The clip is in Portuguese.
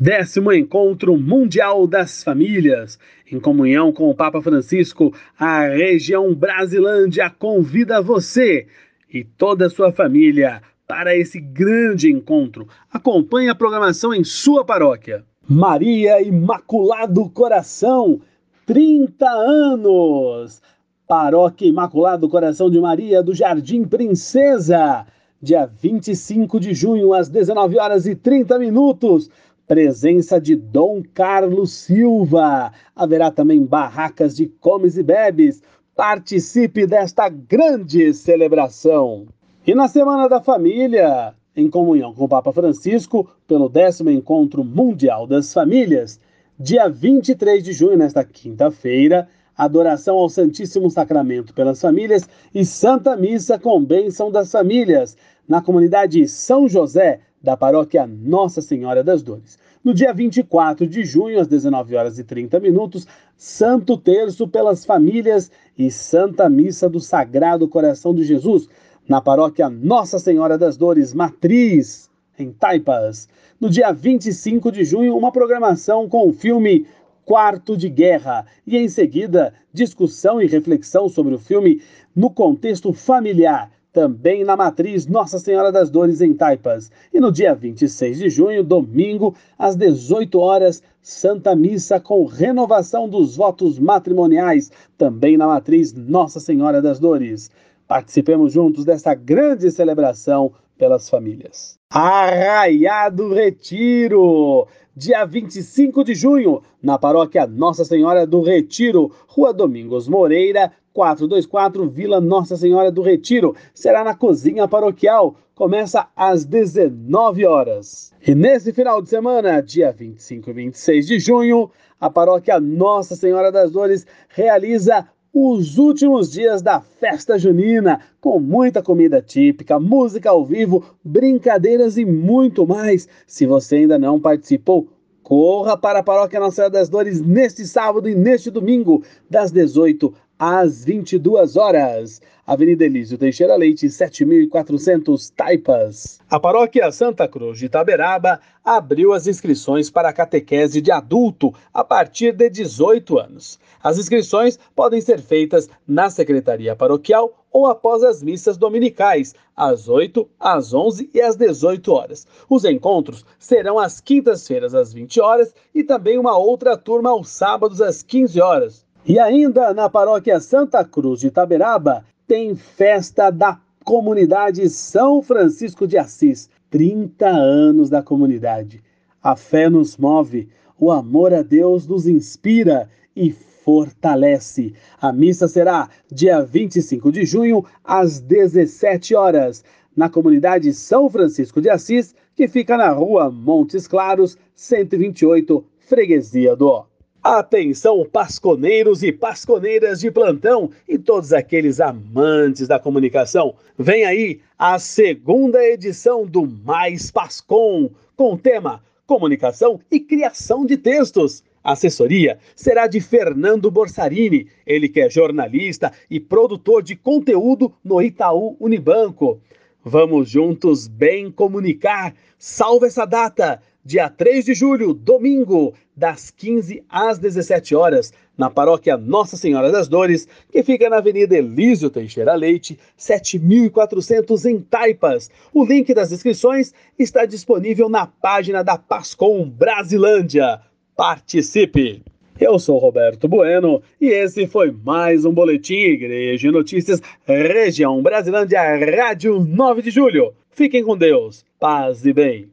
Décimo Encontro Mundial das Famílias. Em comunhão com o Papa Francisco, a região Brasilândia convida você e toda a sua família para esse grande encontro. Acompanhe a programação em sua paróquia. Maria Imaculado Coração, 30 anos. Paróquia Imaculado Coração de Maria do Jardim Princesa, dia 25 de junho às 19 horas e 30 minutos Presença de Dom Carlos Silva. Haverá também barracas de comes e bebes. Participe desta grande celebração. E na Semana da Família, em comunhão com o Papa Francisco, pelo décimo Encontro Mundial das Famílias, dia 23 de junho, nesta quinta-feira, adoração ao Santíssimo Sacramento pelas famílias e Santa Missa com bênção das famílias, na comunidade São José, da paróquia Nossa Senhora das Dores. No dia 24 de junho, às 19 horas e 30 minutos, Santo Terço pelas famílias e Santa Missa do Sagrado Coração de Jesus, na paróquia Nossa Senhora das Dores Matriz, em Taipas. No dia 25 de junho, uma programação com o filme Quarto de Guerra e em seguida discussão e reflexão sobre o filme no contexto familiar também na matriz Nossa Senhora das Dores em Taipas. E no dia 26 de junho, domingo, às 18 horas, Santa Missa com renovação dos votos matrimoniais, também na matriz Nossa Senhora das Dores. Participemos juntos dessa grande celebração pelas famílias. Arraiado Retiro! Dia 25 de junho, na paróquia Nossa Senhora do Retiro, Rua Domingos Moreira, 424 Vila Nossa Senhora do Retiro. Será na cozinha paroquial. Começa às 19 horas. E nesse final de semana, dia 25 e 26 de junho, a paróquia Nossa Senhora das Dores realiza os últimos dias da festa junina, com muita comida típica, música ao vivo, brincadeiras e muito mais. Se você ainda não participou, corra para a Paróquia Nossa Senhora das Dores neste sábado e neste domingo, das 18 às 22 horas. Avenida Elísio Teixeira Leite, 7400 Taipas. A Paróquia Santa Cruz de Itaberaba abriu as inscrições para a catequese de adulto a partir de 18 anos. As inscrições podem ser feitas na Secretaria Paroquial ou após as missas dominicais, às 8, às 11 e às 18 horas. Os encontros serão às quintas-feiras às 20 horas e também uma outra turma aos sábados às 15 horas. E ainda na paróquia Santa Cruz de Itaberaba tem festa da comunidade São Francisco de Assis. 30 anos da comunidade. A fé nos move, o amor a Deus nos inspira e fortalece. A missa será dia 25 de junho, às 17 horas, na comunidade São Francisco de Assis, que fica na rua Montes Claros, 128, Freguesia do Ó. Atenção, pasconeiros e pasconeiras de plantão e todos aqueles amantes da comunicação. Vem aí a segunda edição do Mais Pascom, com o tema Comunicação e Criação de Textos. A assessoria será de Fernando Borsarini, ele que é jornalista e produtor de conteúdo no Itaú Unibanco. Vamos juntos bem comunicar. Salve essa data! Dia 3 de julho, domingo, das 15 às 17 horas, na paróquia Nossa Senhora das Dores, que fica na Avenida Elísio Teixeira Leite, 7400 em Taipas. O link das inscrições está disponível na página da Pascom Brasilândia. Participe! Eu sou Roberto Bueno e esse foi mais um Boletim Igreja e Notícias Região Brasilândia Rádio 9 de Julho. Fiquem com Deus, paz e bem.